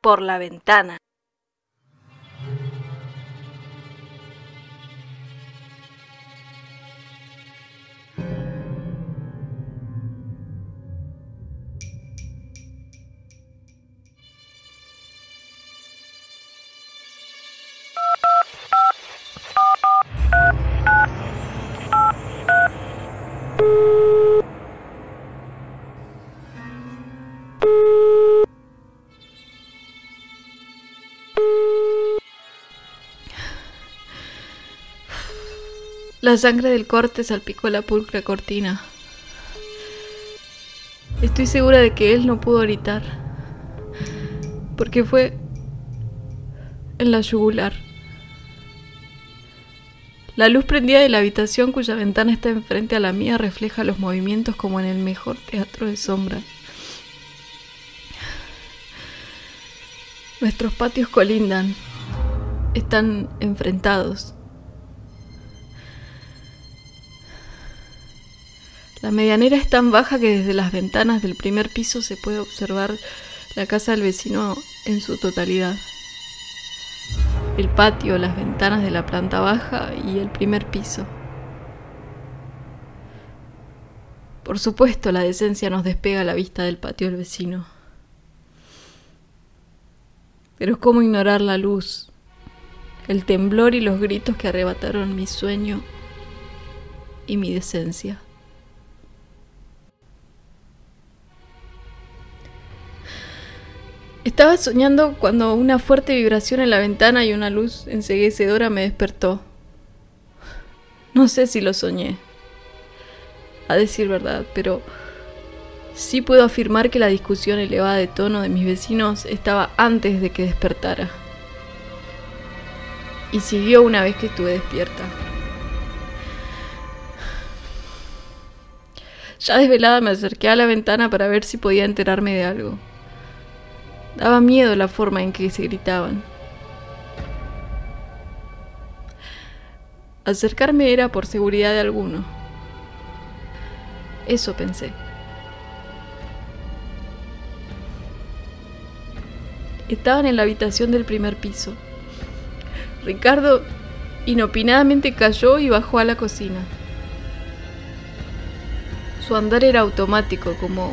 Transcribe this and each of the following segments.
por la ventana. La sangre del corte salpicó la pulcra cortina. Estoy segura de que él no pudo gritar, porque fue en la yugular. La luz prendida de la habitación cuya ventana está enfrente a la mía refleja los movimientos como en el mejor teatro de sombras. Nuestros patios colindan, están enfrentados. La medianera es tan baja que desde las ventanas del primer piso se puede observar la casa del vecino en su totalidad. El patio, las ventanas de la planta baja y el primer piso. Por supuesto, la decencia nos despega la vista del patio del vecino. Pero ¿cómo ignorar la luz, el temblor y los gritos que arrebataron mi sueño y mi decencia? Estaba soñando cuando una fuerte vibración en la ventana y una luz enseguecedora me despertó. No sé si lo soñé, a decir verdad, pero sí puedo afirmar que la discusión elevada de tono de mis vecinos estaba antes de que despertara. Y siguió una vez que estuve despierta. Ya desvelada me acerqué a la ventana para ver si podía enterarme de algo. Daba miedo la forma en que se gritaban. Acercarme era por seguridad de alguno. Eso pensé. Estaban en la habitación del primer piso. Ricardo inopinadamente cayó y bajó a la cocina. Su andar era automático, como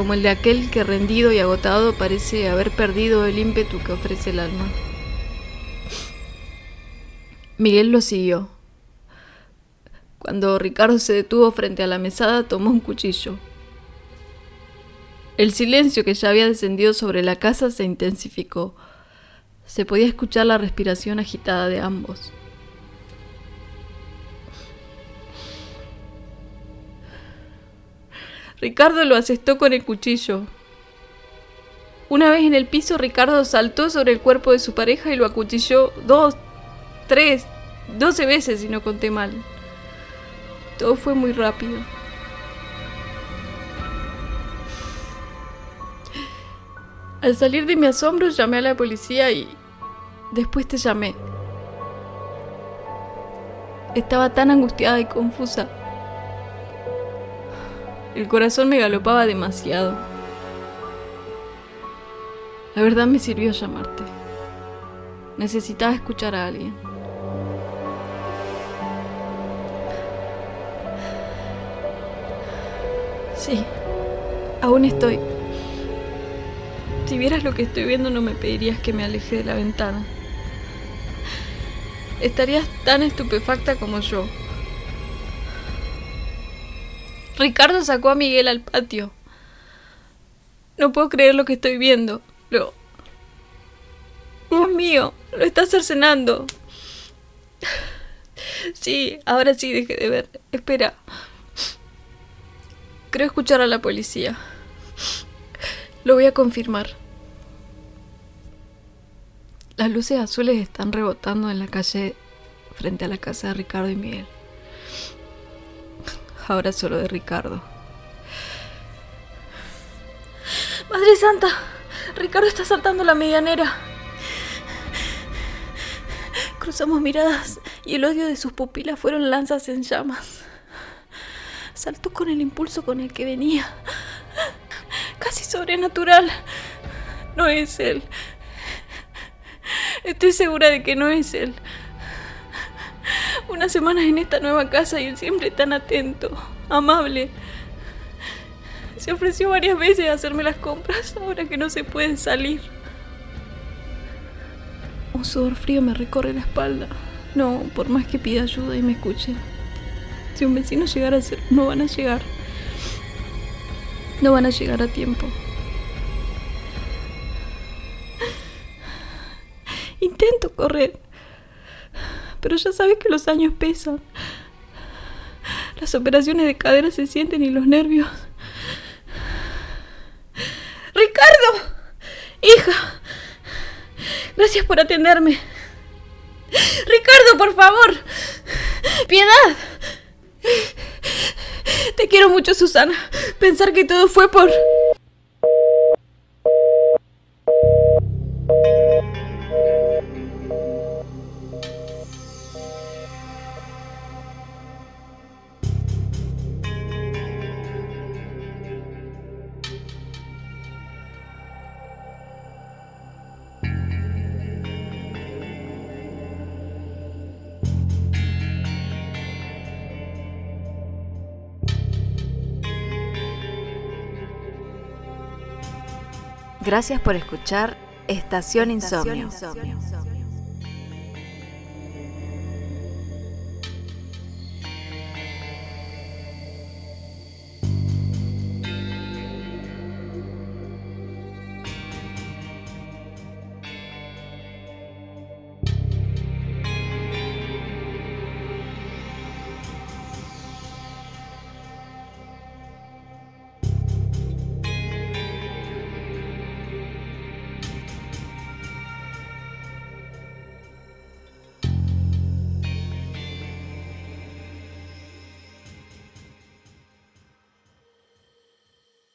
como el de aquel que rendido y agotado parece haber perdido el ímpetu que ofrece el alma. Miguel lo siguió. Cuando Ricardo se detuvo frente a la mesada, tomó un cuchillo. El silencio que ya había descendido sobre la casa se intensificó. Se podía escuchar la respiración agitada de ambos. Ricardo lo asestó con el cuchillo. Una vez en el piso, Ricardo saltó sobre el cuerpo de su pareja y lo acuchilló dos, tres, doce veces si no conté mal. Todo fue muy rápido. Al salir de mi asombro llamé a la policía y después te llamé. Estaba tan angustiada y confusa. El corazón me galopaba demasiado. La verdad me sirvió llamarte. Necesitaba escuchar a alguien. Sí, aún estoy. Si vieras lo que estoy viendo no me pedirías que me aleje de la ventana. Estarías tan estupefacta como yo. Ricardo sacó a Miguel al patio. No puedo creer lo que estoy viendo. Lo... Dios mío, lo está cercenando. Sí, ahora sí dejé de ver. Espera. Creo escuchar a la policía. Lo voy a confirmar. Las luces azules están rebotando en la calle frente a la casa de Ricardo y Miguel ahora solo de Ricardo. Madre Santa, Ricardo está saltando la medianera. Cruzamos miradas y el odio de sus pupilas fueron lanzas en llamas. Saltó con el impulso con el que venía. Casi sobrenatural. No es él. Estoy segura de que no es él. Unas semanas en esta nueva casa y él siempre tan atento, amable. Se ofreció varias veces a hacerme las compras ahora que no se puede salir. Un sudor frío me recorre la espalda. No, por más que pida ayuda y me escuche. Si un vecino llegara a ser, no van a llegar. No van a llegar a tiempo. Intento correr, pero ya sabes que los años pesan. Las operaciones de cadera se sienten y los nervios. Ricardo, hija, gracias por atenderme. Ricardo, por favor, piedad. Te quiero mucho, Susana. Pensar que todo fue por... Gracias por escuchar Estación Insomnio.